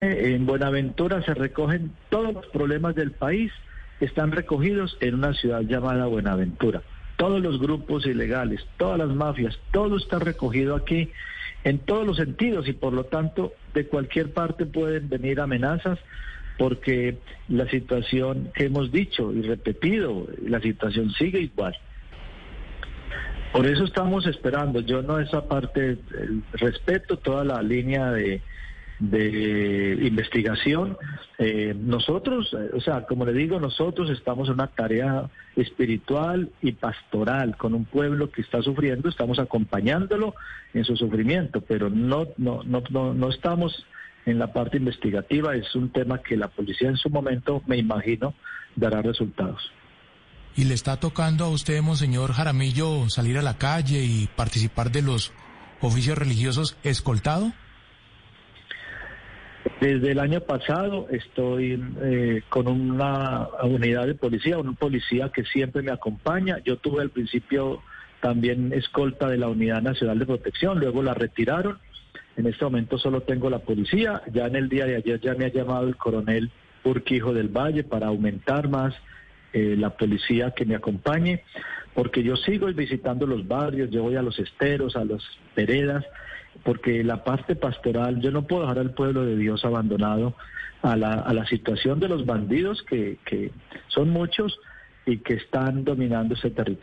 En Buenaventura se recogen todos los problemas del país, están recogidos en una ciudad llamada Buenaventura. Todos los grupos ilegales, todas las mafias, todo está recogido aquí en todos los sentidos y por lo tanto de cualquier parte pueden venir amenazas porque la situación que hemos dicho y repetido, la situación sigue igual. Por eso estamos esperando, yo no esa parte, respeto toda la línea de de investigación. Eh, nosotros, eh, o sea, como le digo, nosotros estamos en una tarea espiritual y pastoral con un pueblo que está sufriendo, estamos acompañándolo en su sufrimiento, pero no, no, no, no, no estamos en la parte investigativa, es un tema que la policía en su momento, me imagino, dará resultados. ¿Y le está tocando a usted, Monseñor Jaramillo, salir a la calle y participar de los oficios religiosos escoltado? Desde el año pasado estoy eh, con una unidad de policía, un policía que siempre me acompaña. Yo tuve al principio también escolta de la Unidad Nacional de Protección, luego la retiraron. En este momento solo tengo la policía. Ya en el día de ayer ya me ha llamado el coronel Urquijo del Valle para aumentar más eh, la policía que me acompañe, porque yo sigo visitando los barrios, yo voy a los esteros, a las veredas porque la parte pastoral, yo no puedo dejar al pueblo de Dios abandonado a la, situación de los bandidos, que son muchos y que están dominando ese territorio.